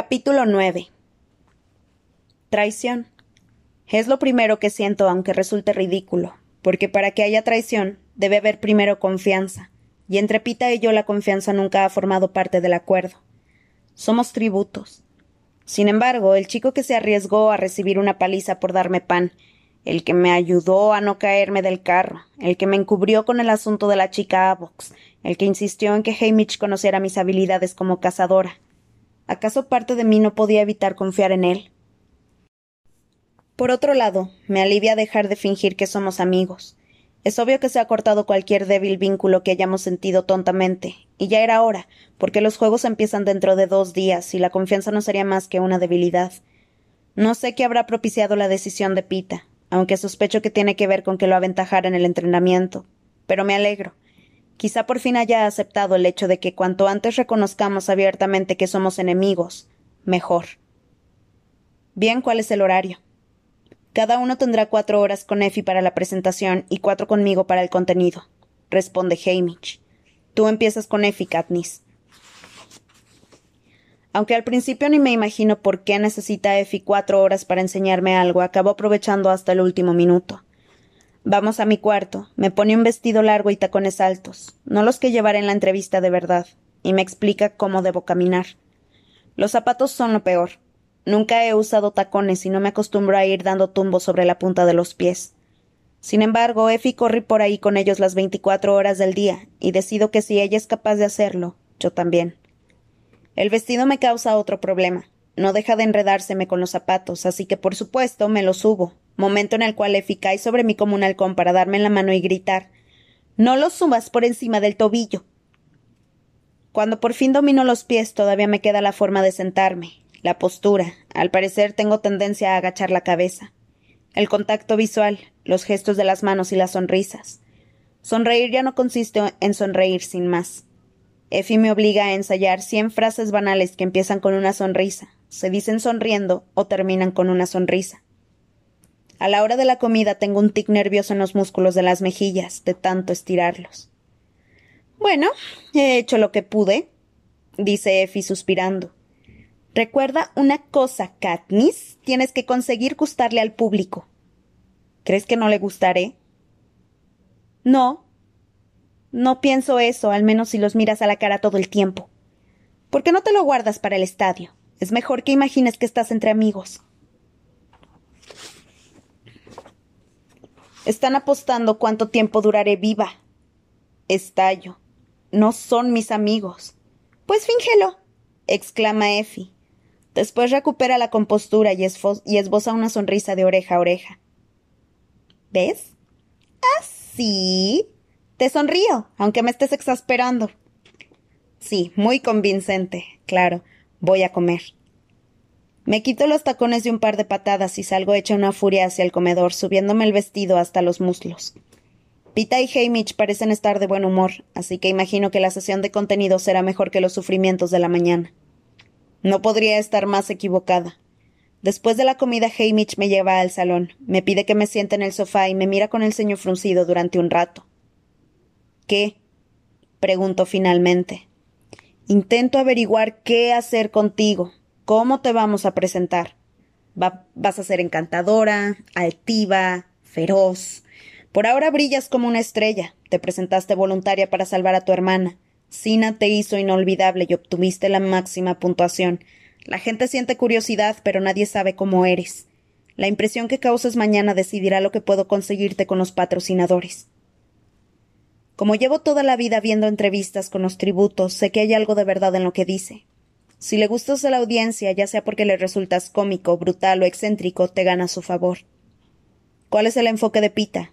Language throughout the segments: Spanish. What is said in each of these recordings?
Capítulo 9 Traición. Es lo primero que siento, aunque resulte ridículo, porque para que haya traición debe haber primero confianza, y entre Pita y yo la confianza nunca ha formado parte del acuerdo. Somos tributos. Sin embargo, el chico que se arriesgó a recibir una paliza por darme pan, el que me ayudó a no caerme del carro, el que me encubrió con el asunto de la chica Avox, el que insistió en que Hamish conociera mis habilidades como cazadora, ¿Acaso parte de mí no podía evitar confiar en él? Por otro lado, me alivia dejar de fingir que somos amigos. Es obvio que se ha cortado cualquier débil vínculo que hayamos sentido tontamente, y ya era hora, porque los juegos empiezan dentro de dos días y la confianza no sería más que una debilidad. No sé qué habrá propiciado la decisión de Pita, aunque sospecho que tiene que ver con que lo aventajara en el entrenamiento. Pero me alegro. Quizá por fin haya aceptado el hecho de que cuanto antes reconozcamos abiertamente que somos enemigos, mejor. Bien, ¿cuál es el horario? Cada uno tendrá cuatro horas con Effie para la presentación y cuatro conmigo para el contenido, responde Hamish. Tú empiezas con Effie, Katniss. Aunque al principio ni me imagino por qué necesita Effie cuatro horas para enseñarme algo, acabo aprovechando hasta el último minuto. Vamos a mi cuarto. Me pone un vestido largo y tacones altos, no los que llevaré en la entrevista de verdad, y me explica cómo debo caminar. Los zapatos son lo peor. Nunca he usado tacones y no me acostumbro a ir dando tumbos sobre la punta de los pies. Sin embargo, Effie corre por ahí con ellos las veinticuatro horas del día, y decido que si ella es capaz de hacerlo, yo también. El vestido me causa otro problema. No deja de enredárseme con los zapatos, así que por supuesto me los subo, momento en el cual Effie cae sobre mí como un halcón para darme la mano y gritar No lo subas por encima del tobillo. Cuando por fin domino los pies todavía me queda la forma de sentarme, la postura. Al parecer tengo tendencia a agachar la cabeza. El contacto visual, los gestos de las manos y las sonrisas. Sonreír ya no consiste en sonreír sin más. Effie me obliga a ensayar cien frases banales que empiezan con una sonrisa, se dicen sonriendo o terminan con una sonrisa. A la hora de la comida tengo un tic nervioso en los músculos de las mejillas, de tanto estirarlos. Bueno, he hecho lo que pude, dice Effie suspirando. Recuerda una cosa, Katniss, tienes que conseguir gustarle al público. ¿Crees que no le gustaré? No. No pienso eso, al menos si los miras a la cara todo el tiempo. ¿Por qué no te lo guardas para el estadio? Es mejor que imagines que estás entre amigos. Están apostando cuánto tiempo duraré viva. Estallo. No son mis amigos. Pues fíngelo, exclama Effie. Después recupera la compostura y, esboza una sonrisa de oreja a oreja. ¿Ves? Así. ¿Ah, Te sonrío, aunque me estés exasperando. Sí, muy convincente, claro. Voy a comer. Me quito los tacones de un par de patadas y salgo hecha una furia hacia el comedor, subiéndome el vestido hasta los muslos. Pita y Hamish parecen estar de buen humor, así que imagino que la sesión de contenido será mejor que los sufrimientos de la mañana. No podría estar más equivocada. Después de la comida, Hamish me lleva al salón, me pide que me siente en el sofá y me mira con el ceño fruncido durante un rato. ¿Qué? pregunto finalmente. Intento averiguar qué hacer contigo, ¿Cómo te vamos a presentar? vas a ser encantadora, altiva, feroz. Por ahora brillas como una estrella. Te presentaste voluntaria para salvar a tu hermana. Sina te hizo inolvidable y obtuviste la máxima puntuación. La gente siente curiosidad, pero nadie sabe cómo eres. La impresión que causes mañana decidirá lo que puedo conseguirte con los patrocinadores. Como llevo toda la vida viendo entrevistas con los tributos, sé que hay algo de verdad en lo que dice. Si le gustas a la audiencia, ya sea porque le resultas cómico, brutal o excéntrico, te gana su favor. ¿Cuál es el enfoque de Pita?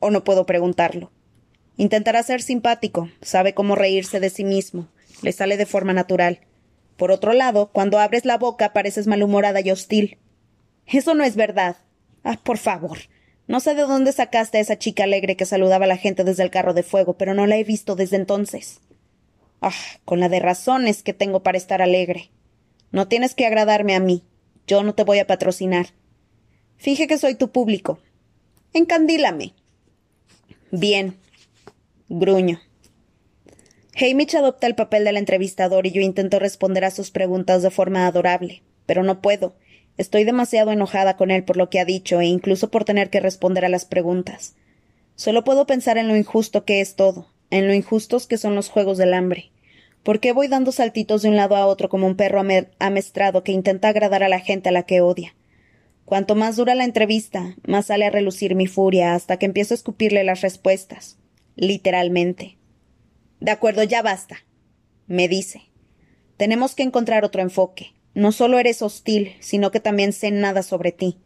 ¿O no puedo preguntarlo? Intentará ser simpático, sabe cómo reírse de sí mismo, le sale de forma natural. Por otro lado, cuando abres la boca pareces malhumorada y hostil. Eso no es verdad. Ah, por favor. No sé de dónde sacaste a esa chica alegre que saludaba a la gente desde el carro de fuego, pero no la he visto desde entonces. Ah, con la de razones que tengo para estar alegre. No tienes que agradarme a mí. Yo no te voy a patrocinar. Fije que soy tu público. Encandílame. Bien. Gruño. Hamish adopta el papel del entrevistador y yo intento responder a sus preguntas de forma adorable, pero no puedo. Estoy demasiado enojada con él por lo que ha dicho e incluso por tener que responder a las preguntas. Solo puedo pensar en lo injusto que es todo, en lo injustos que son los juegos del hambre. ¿Por qué voy dando saltitos de un lado a otro como un perro amestrado que intenta agradar a la gente a la que odia? Cuanto más dura la entrevista, más sale a relucir mi furia hasta que empiezo a escupirle las respuestas. Literalmente. De acuerdo, ya basta. Me dice. Tenemos que encontrar otro enfoque. No solo eres hostil, sino que también sé nada sobre ti.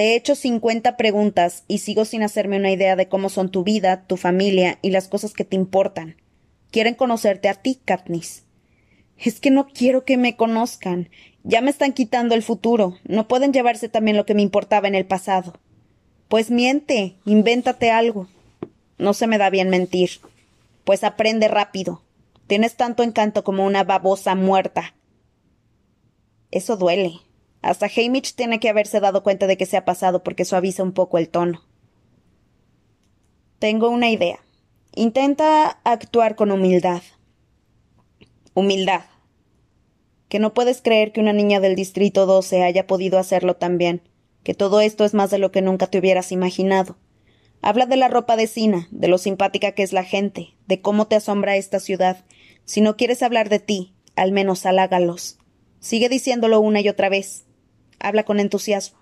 Te he hecho cincuenta preguntas y sigo sin hacerme una idea de cómo son tu vida, tu familia y las cosas que te importan. Quieren conocerte a ti, Katniss. Es que no quiero que me conozcan. Ya me están quitando el futuro. No pueden llevarse también lo que me importaba en el pasado. Pues miente, invéntate algo. No se me da bien mentir. Pues aprende rápido. Tienes tanto encanto como una babosa muerta. Eso duele. Hasta Hamish tiene que haberse dado cuenta de que se ha pasado porque suaviza un poco el tono. Tengo una idea. Intenta actuar con humildad. Humildad. Que no puedes creer que una niña del Distrito 12 haya podido hacerlo tan bien, que todo esto es más de lo que nunca te hubieras imaginado. Habla de la ropa de Sina, de lo simpática que es la gente, de cómo te asombra esta ciudad. Si no quieres hablar de ti, al menos halágalos. Sigue diciéndolo una y otra vez. Habla con entusiasmo.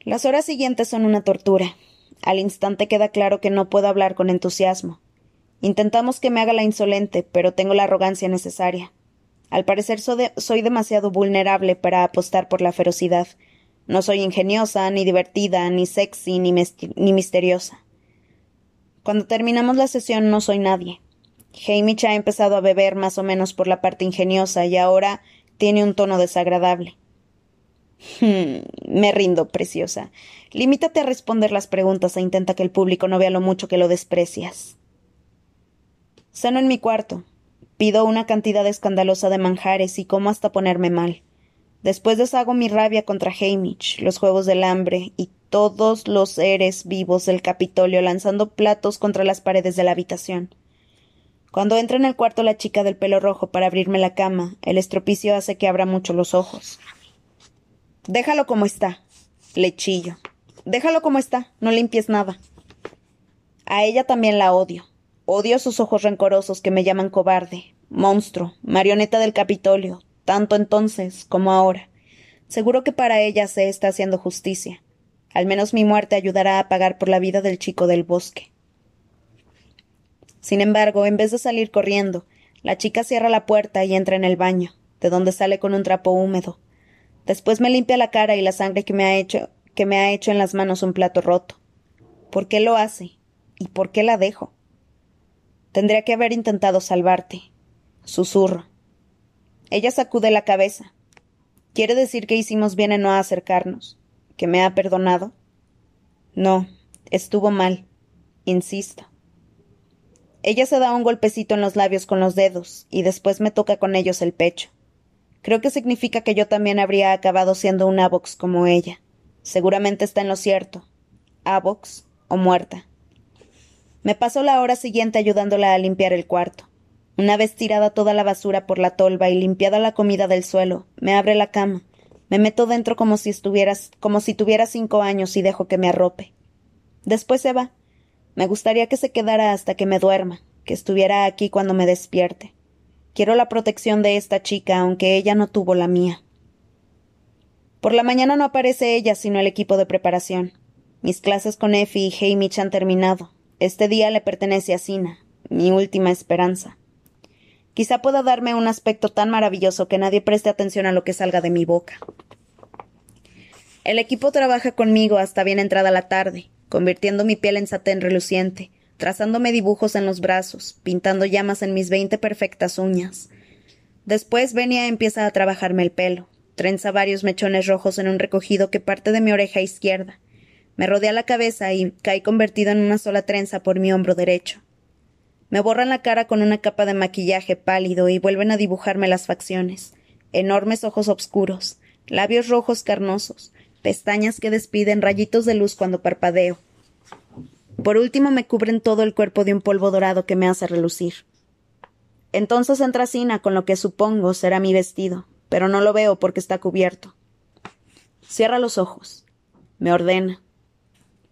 Las horas siguientes son una tortura. Al instante queda claro que no puedo hablar con entusiasmo. Intentamos que me haga la insolente, pero tengo la arrogancia necesaria. Al parecer soy demasiado vulnerable para apostar por la ferocidad. No soy ingeniosa, ni divertida, ni sexy, ni, ni misteriosa. Cuando terminamos la sesión no soy nadie. Hamish ha empezado a beber más o menos por la parte ingeniosa y ahora tiene un tono desagradable. Hmm, me rindo, preciosa. Limítate a responder las preguntas e intenta que el público no vea lo mucho que lo desprecias. Ceno en mi cuarto. Pido una cantidad escandalosa de manjares y como hasta ponerme mal. Después deshago mi rabia contra Hamish, los juegos del hambre y todos los seres vivos del Capitolio lanzando platos contra las paredes de la habitación. Cuando entra en el cuarto la chica del pelo rojo para abrirme la cama, el estropicio hace que abra mucho los ojos. Déjalo como está, le chillo. Déjalo como está, no limpies nada. A ella también la odio. Odio sus ojos rencorosos que me llaman cobarde, monstruo, marioneta del Capitolio, tanto entonces como ahora. Seguro que para ella se está haciendo justicia. Al menos mi muerte ayudará a pagar por la vida del chico del bosque. Sin embargo, en vez de salir corriendo, la chica cierra la puerta y entra en el baño, de donde sale con un trapo húmedo. Después me limpia la cara y la sangre que me ha hecho, que me ha hecho en las manos un plato roto. ¿Por qué lo hace? ¿Y por qué la dejo? Tendría que haber intentado salvarte. Susurro. Ella sacude la cabeza. ¿Quiere decir que hicimos bien en no acercarnos? ¿Que me ha perdonado? No, estuvo mal. Insisto. Ella se da un golpecito en los labios con los dedos, y después me toca con ellos el pecho. Creo que significa que yo también habría acabado siendo un Avox como ella. Seguramente está en lo cierto. Avox o muerta. Me pasó la hora siguiente ayudándola a limpiar el cuarto. Una vez tirada toda la basura por la tolva y limpiada la comida del suelo, me abre la cama. Me meto dentro como si estuvieras, como si tuviera cinco años y dejo que me arrope. Después se va. Me gustaría que se quedara hasta que me duerma, que estuviera aquí cuando me despierte. Quiero la protección de esta chica, aunque ella no tuvo la mía. Por la mañana no aparece ella, sino el equipo de preparación. Mis clases con Effie y Hamish han terminado. Este día le pertenece a Sina, mi última esperanza. Quizá pueda darme un aspecto tan maravilloso que nadie preste atención a lo que salga de mi boca. El equipo trabaja conmigo hasta bien entrada la tarde, convirtiendo mi piel en satén reluciente, trazándome dibujos en los brazos, pintando llamas en mis veinte perfectas uñas. Después Benia empieza a trabajarme el pelo, trenza varios mechones rojos en un recogido que parte de mi oreja izquierda. Me rodea la cabeza y cae convertido en una sola trenza por mi hombro derecho. Me borran la cara con una capa de maquillaje pálido y vuelven a dibujarme las facciones. Enormes ojos oscuros, labios rojos carnosos, pestañas que despiden rayitos de luz cuando parpadeo. Por último me cubren todo el cuerpo de un polvo dorado que me hace relucir. Entonces entra Sina con lo que supongo será mi vestido, pero no lo veo porque está cubierto. Cierra los ojos. Me ordena.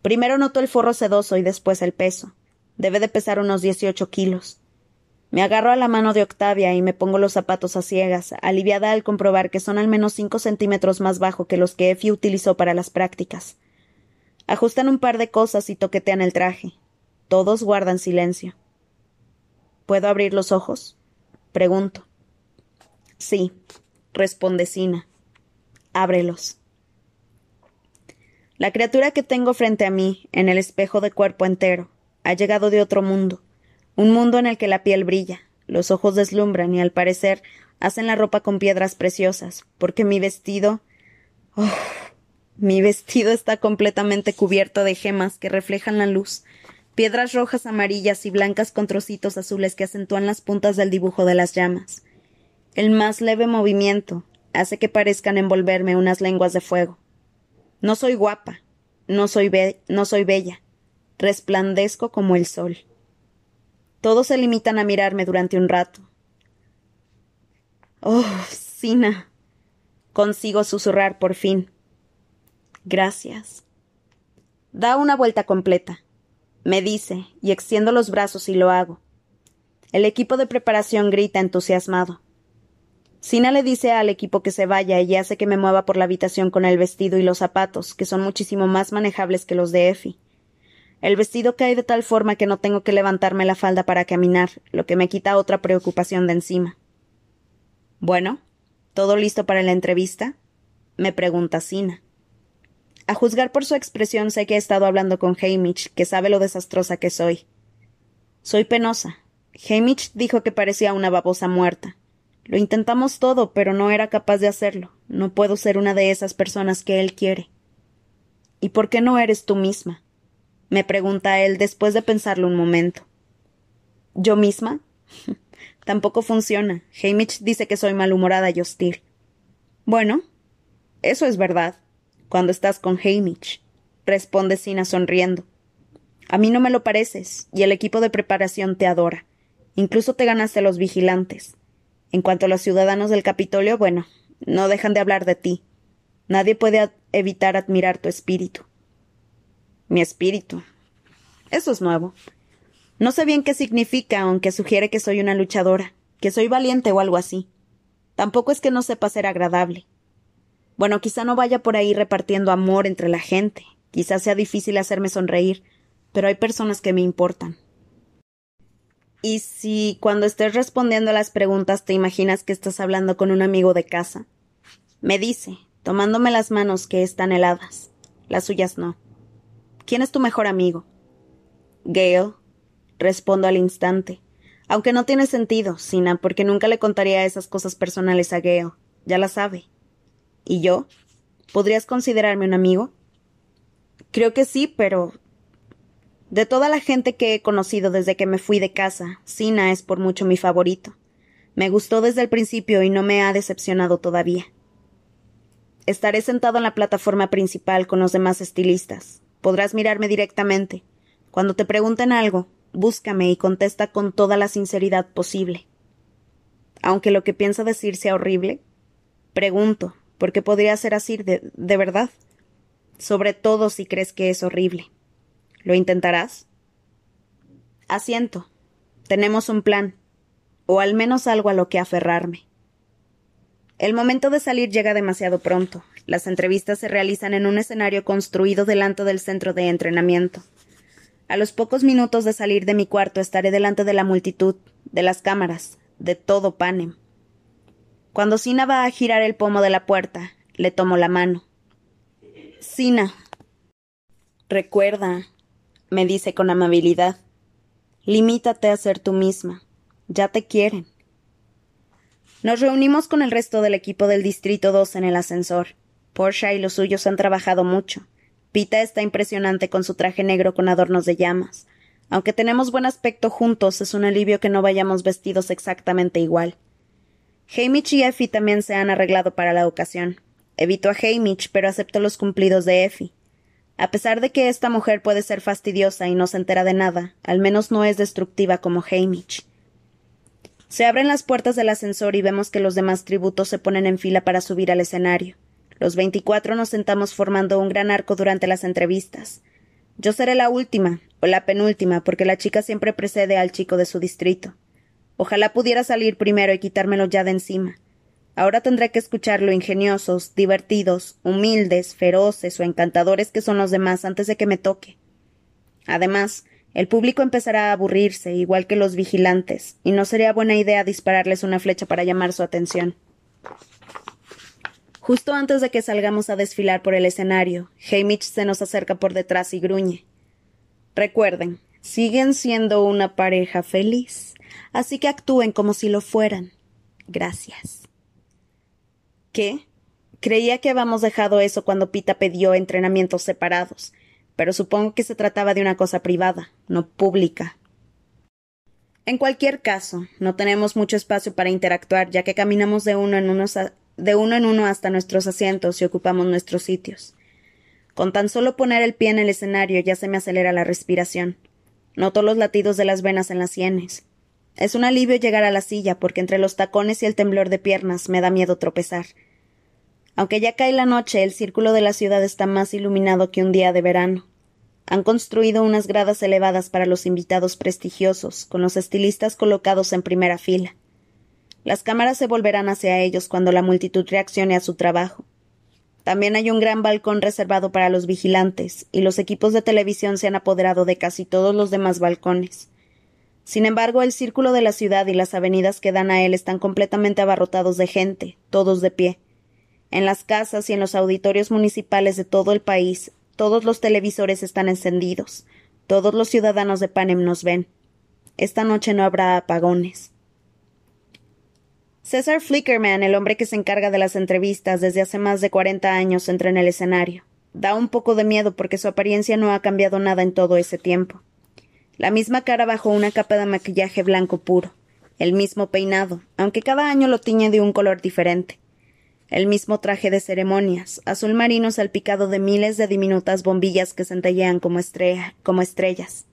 Primero noto el forro sedoso y después el peso. Debe de pesar unos dieciocho kilos. Me agarro a la mano de Octavia y me pongo los zapatos a ciegas, aliviada al comprobar que son al menos cinco centímetros más bajo que los que Effie utilizó para las prácticas. Ajustan un par de cosas y toquetean el traje. Todos guardan silencio. ¿Puedo abrir los ojos? Pregunto. Sí, responde Sina. Ábrelos. La criatura que tengo frente a mí, en el espejo de cuerpo entero, ha llegado de otro mundo, un mundo en el que la piel brilla, los ojos deslumbran y al parecer hacen la ropa con piedras preciosas, porque mi vestido. Oh, mi vestido está completamente cubierto de gemas que reflejan la luz, piedras rojas, amarillas y blancas con trocitos azules que acentúan las puntas del dibujo de las llamas. El más leve movimiento hace que parezcan envolverme unas lenguas de fuego. No soy guapa, no soy, no soy bella, resplandezco como el sol. Todos se limitan a mirarme durante un rato. Oh, Sina. Consigo susurrar por fin. Gracias. Da una vuelta completa. Me dice, y extiendo los brazos y lo hago. El equipo de preparación grita entusiasmado. Sina le dice al equipo que se vaya y hace que me mueva por la habitación con el vestido y los zapatos, que son muchísimo más manejables que los de Effie. El vestido cae de tal forma que no tengo que levantarme la falda para caminar, lo que me quita otra preocupación de encima. Bueno, ¿todo listo para la entrevista? me pregunta Sina. A juzgar por su expresión sé que he estado hablando con Hamish, que sabe lo desastrosa que soy. Soy penosa. Hamish dijo que parecía una babosa muerta. Lo intentamos todo, pero no era capaz de hacerlo. No puedo ser una de esas personas que él quiere. ¿Y por qué no eres tú misma? Me pregunta él después de pensarlo un momento. ¿Yo misma? Tampoco funciona. Hamish dice que soy malhumorada y hostil. Bueno, eso es verdad. Cuando estás con Hamish, responde Sina sonriendo. A mí no me lo pareces, y el equipo de preparación te adora. Incluso te ganaste a los vigilantes. En cuanto a los ciudadanos del Capitolio, bueno, no dejan de hablar de ti. Nadie puede evitar admirar tu espíritu mi espíritu. Eso es nuevo. No sé bien qué significa, aunque sugiere que soy una luchadora, que soy valiente o algo así. Tampoco es que no sepa ser agradable. Bueno, quizá no vaya por ahí repartiendo amor entre la gente, quizá sea difícil hacerme sonreír, pero hay personas que me importan. ¿Y si cuando estés respondiendo a las preguntas te imaginas que estás hablando con un amigo de casa? Me dice, tomándome las manos que están heladas. Las suyas no. ¿Quién es tu mejor amigo? Gale, respondo al instante. Aunque no tiene sentido, Sina, porque nunca le contaría esas cosas personales a Gale. Ya la sabe. ¿Y yo? ¿Podrías considerarme un amigo? Creo que sí, pero. De toda la gente que he conocido desde que me fui de casa, Sina es por mucho mi favorito. Me gustó desde el principio y no me ha decepcionado todavía. Estaré sentado en la plataforma principal con los demás estilistas. Podrás mirarme directamente. Cuando te pregunten algo, búscame y contesta con toda la sinceridad posible. Aunque lo que piensa decir sea horrible, pregunto, porque podría ser así de, de verdad. Sobre todo si crees que es horrible. ¿Lo intentarás? Asiento. Tenemos un plan, o al menos algo a lo que aferrarme. El momento de salir llega demasiado pronto. Las entrevistas se realizan en un escenario construido delante del centro de entrenamiento. A los pocos minutos de salir de mi cuarto estaré delante de la multitud, de las cámaras, de todo Panem. Cuando Sina va a girar el pomo de la puerta, le tomo la mano. Sina. Recuerda, me dice con amabilidad. Limítate a ser tú misma. Ya te quieren. Nos reunimos con el resto del equipo del Distrito 2 en el ascensor. Porsche y los suyos han trabajado mucho. Pita está impresionante con su traje negro con adornos de llamas. Aunque tenemos buen aspecto juntos, es un alivio que no vayamos vestidos exactamente igual. Hamish y Effie también se han arreglado para la ocasión. Evito a Hamish, pero acepto los cumplidos de Effie. A pesar de que esta mujer puede ser fastidiosa y no se entera de nada, al menos no es destructiva como Hamish. Se abren las puertas del ascensor y vemos que los demás tributos se ponen en fila para subir al escenario. Los veinticuatro nos sentamos formando un gran arco durante las entrevistas. Yo seré la última, o la penúltima, porque la chica siempre precede al chico de su distrito. Ojalá pudiera salir primero y quitármelo ya de encima. Ahora tendré que escuchar lo ingeniosos, divertidos, humildes, feroces o encantadores que son los demás antes de que me toque. Además, el público empezará a aburrirse, igual que los vigilantes, y no sería buena idea dispararles una flecha para llamar su atención. Justo antes de que salgamos a desfilar por el escenario, Hamish se nos acerca por detrás y gruñe. Recuerden, siguen siendo una pareja feliz, así que actúen como si lo fueran. Gracias. ¿Qué? Creía que habíamos dejado eso cuando Pita pidió entrenamientos separados, pero supongo que se trataba de una cosa privada, no pública. En cualquier caso, no tenemos mucho espacio para interactuar, ya que caminamos de uno en uno, de uno, en uno hasta nuestros asientos y ocupamos nuestros sitios. Con tan solo poner el pie en el escenario ya se me acelera la respiración. Noto los latidos de las venas en las sienes. Es un alivio llegar a la silla, porque entre los tacones y el temblor de piernas me da miedo tropezar. Aunque ya cae la noche, el círculo de la ciudad está más iluminado que un día de verano. Han construido unas gradas elevadas para los invitados prestigiosos, con los estilistas colocados en primera fila. Las cámaras se volverán hacia ellos cuando la multitud reaccione a su trabajo. También hay un gran balcón reservado para los vigilantes, y los equipos de televisión se han apoderado de casi todos los demás balcones. Sin embargo, el círculo de la ciudad y las avenidas que dan a él están completamente abarrotados de gente, todos de pie. En las casas y en los auditorios municipales de todo el país, todos los televisores están encendidos. Todos los ciudadanos de Panem nos ven. Esta noche no habrá apagones. César Flickerman, el hombre que se encarga de las entrevistas desde hace más de cuarenta años, entra en el escenario. Da un poco de miedo porque su apariencia no ha cambiado nada en todo ese tiempo. La misma cara bajo una capa de maquillaje blanco puro. El mismo peinado, aunque cada año lo tiñe de un color diferente el mismo traje de ceremonias, azul marino salpicado de miles de diminutas bombillas que centellean como, como estrellas.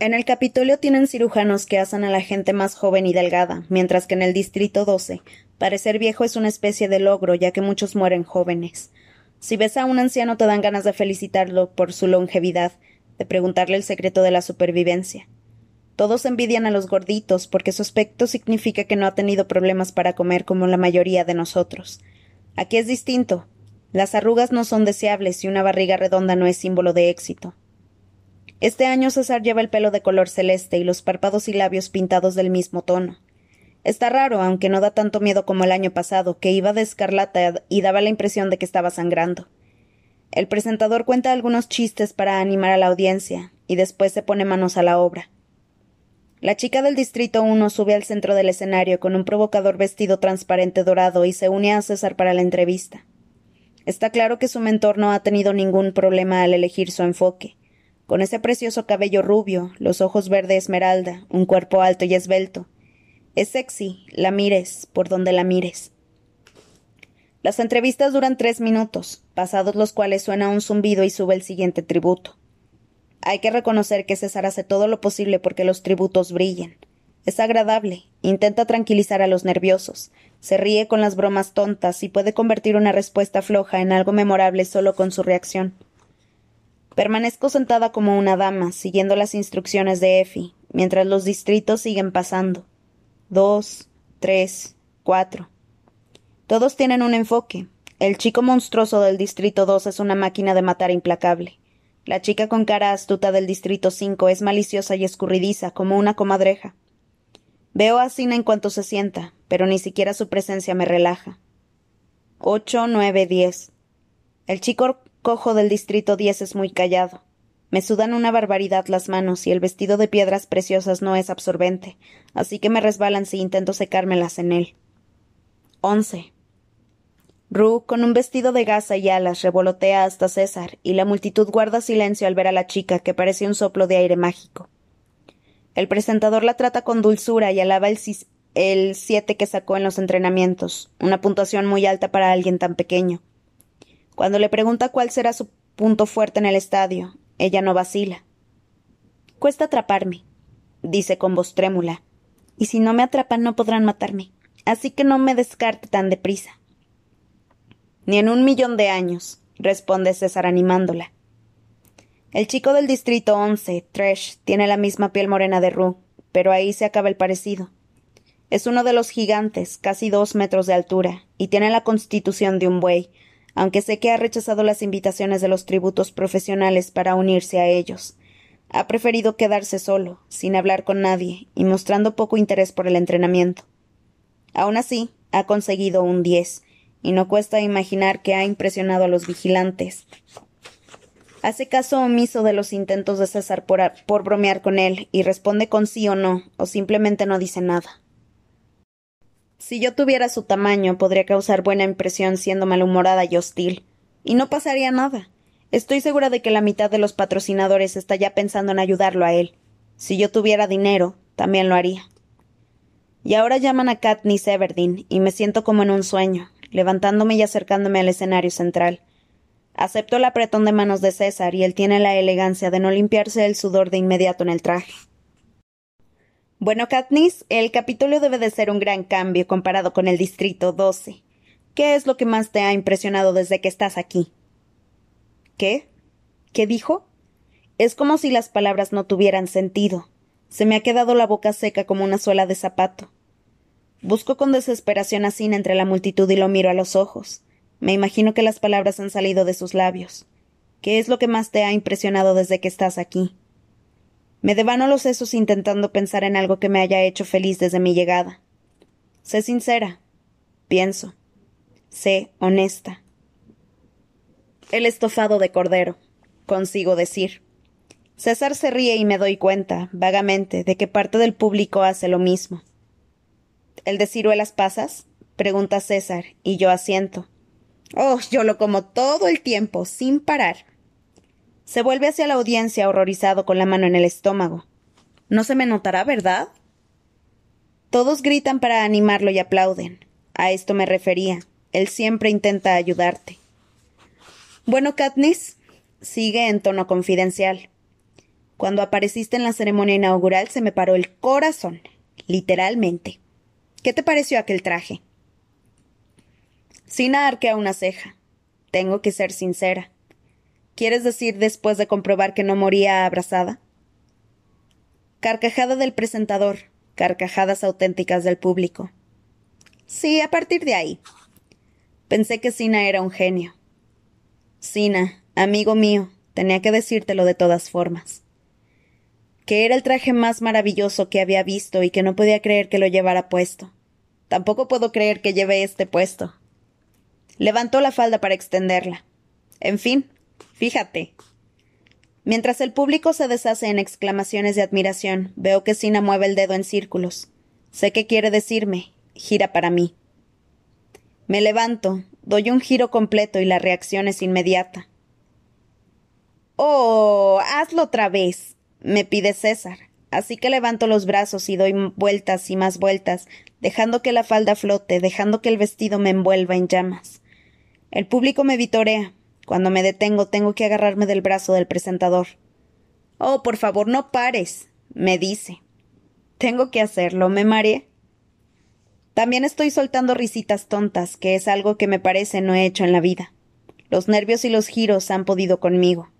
En el Capitolio tienen cirujanos que asan a la gente más joven y delgada, mientras que en el Distrito 12, parecer viejo es una especie de logro, ya que muchos mueren jóvenes. Si ves a un anciano te dan ganas de felicitarlo por su longevidad, de preguntarle el secreto de la supervivencia. Todos envidian a los gorditos porque su aspecto significa que no ha tenido problemas para comer como la mayoría de nosotros. Aquí es distinto. Las arrugas no son deseables y una barriga redonda no es símbolo de éxito. Este año César lleva el pelo de color celeste y los párpados y labios pintados del mismo tono. Está raro, aunque no da tanto miedo como el año pasado, que iba de escarlata y daba la impresión de que estaba sangrando. El presentador cuenta algunos chistes para animar a la audiencia, y después se pone manos a la obra. La chica del Distrito 1 sube al centro del escenario con un provocador vestido transparente dorado y se une a César para la entrevista. Está claro que su mentor no ha tenido ningún problema al elegir su enfoque. Con ese precioso cabello rubio, los ojos verde esmeralda, un cuerpo alto y esbelto. Es sexy, la mires, por donde la mires. Las entrevistas duran tres minutos, pasados los cuales suena un zumbido y sube el siguiente tributo. Hay que reconocer que César hace todo lo posible porque los tributos brillen. Es agradable, intenta tranquilizar a los nerviosos, se ríe con las bromas tontas y puede convertir una respuesta floja en algo memorable solo con su reacción. Permanezco sentada como una dama, siguiendo las instrucciones de Effie, mientras los distritos siguen pasando. Dos, tres, cuatro. Todos tienen un enfoque. El chico monstruoso del distrito dos es una máquina de matar implacable. La chica con cara astuta del distrito 5 es maliciosa y escurridiza, como una comadreja. Veo a Sina en cuanto se sienta, pero ni siquiera su presencia me relaja. Ocho, nueve, diez. El chico cojo del distrito 10 es muy callado. Me sudan una barbaridad las manos y el vestido de piedras preciosas no es absorbente, así que me resbalan si intento secármelas en él. Once. Rue, con un vestido de gasa y alas, revolotea hasta César, y la multitud guarda silencio al ver a la chica, que parece un soplo de aire mágico. El presentador la trata con dulzura y alaba el, siete que sacó en los entrenamientos, una puntuación muy alta para alguien tan pequeño. Cuando le pregunta cuál será su punto fuerte en el estadio. Ella no vacila. Cuesta atraparme, dice con voz trémula. Y si no me atrapan no podrán matarme. Así que no me descarte tan deprisa. Ni en un millón de años, responde César animándola. El chico del distrito 11, Tresh, tiene la misma piel morena de Rue, pero ahí se acaba el parecido. Es uno de los gigantes, casi dos metros de altura, y tiene la constitución de un buey, aunque sé que ha rechazado las invitaciones de los tributos profesionales para unirse a ellos. Ha preferido quedarse solo, sin hablar con nadie, y mostrando poco interés por el entrenamiento. Aun así, ha conseguido un diez, y no cuesta imaginar que ha impresionado a los vigilantes. Hace caso omiso de los intentos de César por, por bromear con él, y responde con sí o no, o simplemente no dice nada. Si yo tuviera su tamaño, podría causar buena impresión siendo malhumorada y hostil. Y no pasaría nada. Estoy segura de que la mitad de los patrocinadores está ya pensando en ayudarlo a él. Si yo tuviera dinero, también lo haría. Y ahora llaman a Katniss Everdeen, y me siento como en un sueño, levantándome y acercándome al escenario central. Acepto el apretón de manos de César, y él tiene la elegancia de no limpiarse el sudor de inmediato en el traje. Bueno, Katniss, el capítulo debe de ser un gran cambio comparado con el Distrito 12. ¿Qué es lo que más te ha impresionado desde que estás aquí? ¿Qué? ¿Qué dijo? Es como si las palabras no tuvieran sentido. Se me ha quedado la boca seca como una suela de zapato. Busco con desesperación a Sina entre la multitud y lo miro a los ojos. Me imagino que las palabras han salido de sus labios. ¿Qué es lo que más te ha impresionado desde que estás aquí? Me devano los sesos intentando pensar en algo que me haya hecho feliz desde mi llegada. Sé sincera. Pienso. Sé honesta. El estofado de cordero, consigo decir. César se ríe y me doy cuenta, vagamente, de que parte del público hace lo mismo. ¿El de ciruelas pasas? pregunta César, y yo asiento. Oh, yo lo como todo el tiempo, sin parar. Se vuelve hacia la audiencia horrorizado con la mano en el estómago. No se me notará, ¿verdad? Todos gritan para animarlo y aplauden. A esto me refería. Él siempre intenta ayudarte. Bueno, Katniss, sigue en tono confidencial. Cuando apareciste en la ceremonia inaugural se me paró el corazón, literalmente. ¿Qué te pareció aquel traje? Sina arquea una ceja. Tengo que ser sincera. ¿Quieres decir después de comprobar que no moría abrazada? Carcajada del presentador, carcajadas auténticas del público. Sí, a partir de ahí. Pensé que Sina era un genio. Sina, amigo mío, tenía que decírtelo de todas formas. Que era el traje más maravilloso que había visto y que no podía creer que lo llevara puesto. Tampoco puedo creer que lleve este puesto. Levantó la falda para extenderla. En fin, Fíjate. Mientras el público se deshace en exclamaciones de admiración, veo que Sina mueve el dedo en círculos. Sé qué quiere decirme. Gira para mí. Me levanto, doy un giro completo y la reacción es inmediata. Oh, hazlo otra vez, me pide César. Así que levanto los brazos y doy vueltas y más vueltas, dejando que la falda flote, dejando que el vestido me envuelva en llamas. El público me vitorea, cuando me detengo tengo que agarrarme del brazo del presentador. Oh, por favor, no pares, me dice. Tengo que hacerlo, me mareé. También estoy soltando risitas tontas, que es algo que me parece no he hecho en la vida. Los nervios y los giros han podido conmigo.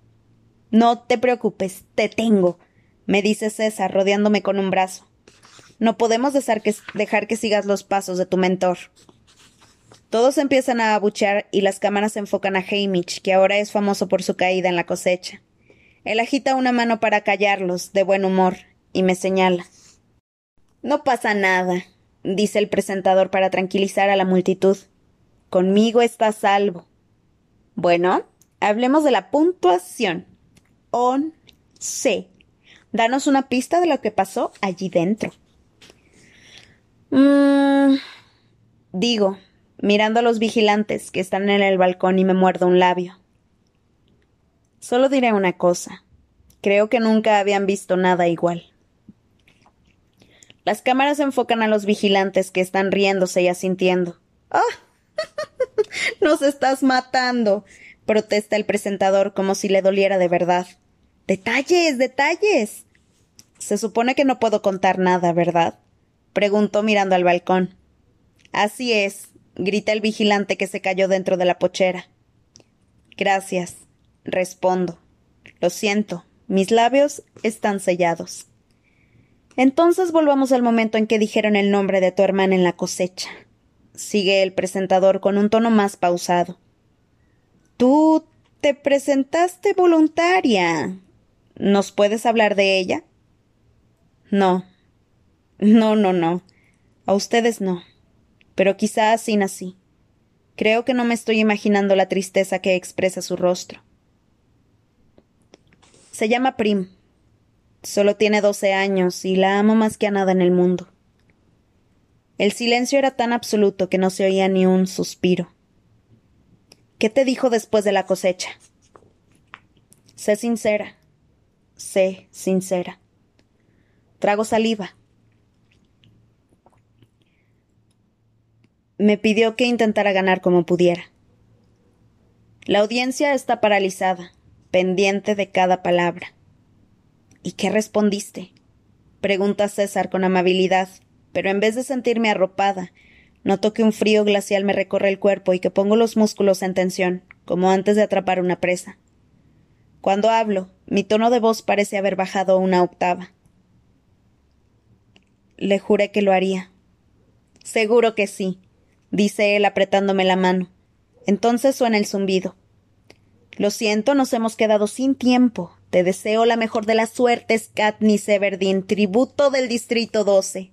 No te preocupes, te tengo, me dice César, rodeándome con un brazo. No podemos dejar que, dejar que sigas los pasos de tu mentor. Todos empiezan a abuchear y las cámaras enfocan a Hamish, que ahora es famoso por su caída en la cosecha. Él agita una mano para callarlos, de buen humor, y me señala. No pasa nada, dice el presentador para tranquilizar a la multitud. Conmigo está salvo. Bueno, hablemos de la puntuación. C. Danos una pista de lo que pasó allí dentro. Mm, digo, mirando a los vigilantes que están en el balcón y me muerdo un labio. Solo diré una cosa. Creo que nunca habían visto nada igual. Las cámaras enfocan a los vigilantes que están riéndose y asintiendo. ¡Ah! ¡Nos estás matando! protesta el presentador como si le doliera de verdad. Detalles, detalles. Se supone que no puedo contar nada, ¿verdad? preguntó mirando al balcón. Así es, grita el vigilante que se cayó dentro de la pochera. Gracias, respondo. Lo siento, mis labios están sellados. Entonces volvamos al momento en que dijeron el nombre de tu hermana en la cosecha. Sigue el presentador con un tono más pausado. Tú te presentaste voluntaria. ¿Nos puedes hablar de ella? No. No, no, no. A ustedes no. Pero quizá así. Creo que no me estoy imaginando la tristeza que expresa su rostro. Se llama Prim. Solo tiene doce años y la amo más que a nada en el mundo. El silencio era tan absoluto que no se oía ni un suspiro. ¿Qué te dijo después de la cosecha? Sé sincera. Sé sincera. Trago saliva. Me pidió que intentara ganar como pudiera. La audiencia está paralizada, pendiente de cada palabra. ¿Y qué respondiste? pregunta César con amabilidad, pero en vez de sentirme arropada, noto que un frío glacial me recorre el cuerpo y que pongo los músculos en tensión, como antes de atrapar una presa. Cuando hablo, mi tono de voz parece haber bajado una octava. Le juré que lo haría. Seguro que sí, dice él apretándome la mano. Entonces suena el zumbido. Lo siento, nos hemos quedado sin tiempo. Te deseo la mejor de las suertes, Katniss Everdeen, tributo del Distrito 12.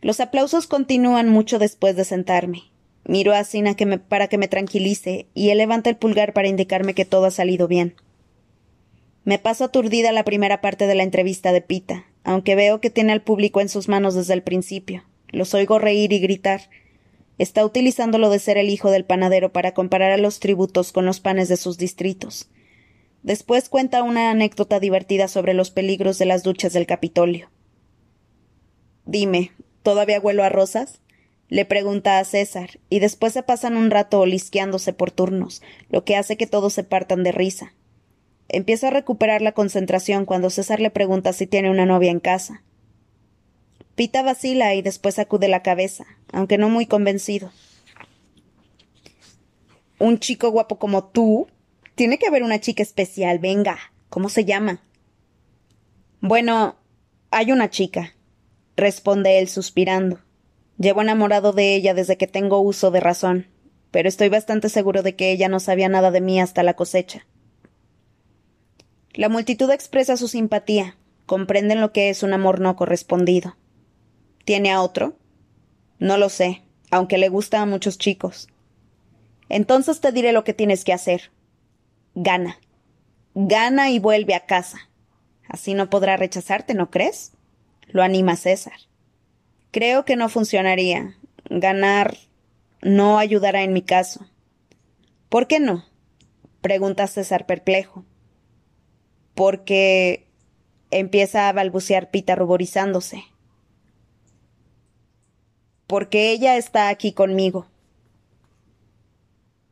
Los aplausos continúan mucho después de sentarme. Miro a Sina para que me tranquilice y él levanta el pulgar para indicarme que todo ha salido bien. Me paso aturdida la primera parte de la entrevista de Pita, aunque veo que tiene al público en sus manos desde el principio. Los oigo reír y gritar. Está utilizando lo de ser el hijo del panadero para comparar a los tributos con los panes de sus distritos. Después cuenta una anécdota divertida sobre los peligros de las duchas del Capitolio. Dime, ¿todavía huelo a rosas? le pregunta a César, y después se pasan un rato olisqueándose por turnos, lo que hace que todos se partan de risa. Empiezo a recuperar la concentración cuando César le pregunta si tiene una novia en casa. Pita vacila y después sacude la cabeza, aunque no muy convencido. ¿Un chico guapo como tú? Tiene que haber una chica especial, venga. ¿Cómo se llama? Bueno, hay una chica, responde él suspirando. Llevo enamorado de ella desde que tengo uso de razón, pero estoy bastante seguro de que ella no sabía nada de mí hasta la cosecha. La multitud expresa su simpatía, comprenden lo que es un amor no correspondido. ¿Tiene a otro? No lo sé, aunque le gusta a muchos chicos. Entonces te diré lo que tienes que hacer. Gana. Gana y vuelve a casa. Así no podrá rechazarte, ¿no crees? Lo anima César. Creo que no funcionaría. Ganar no ayudará en mi caso. ¿Por qué no? pregunta César perplejo. Porque empieza a balbucear Pita ruborizándose. Porque ella está aquí conmigo.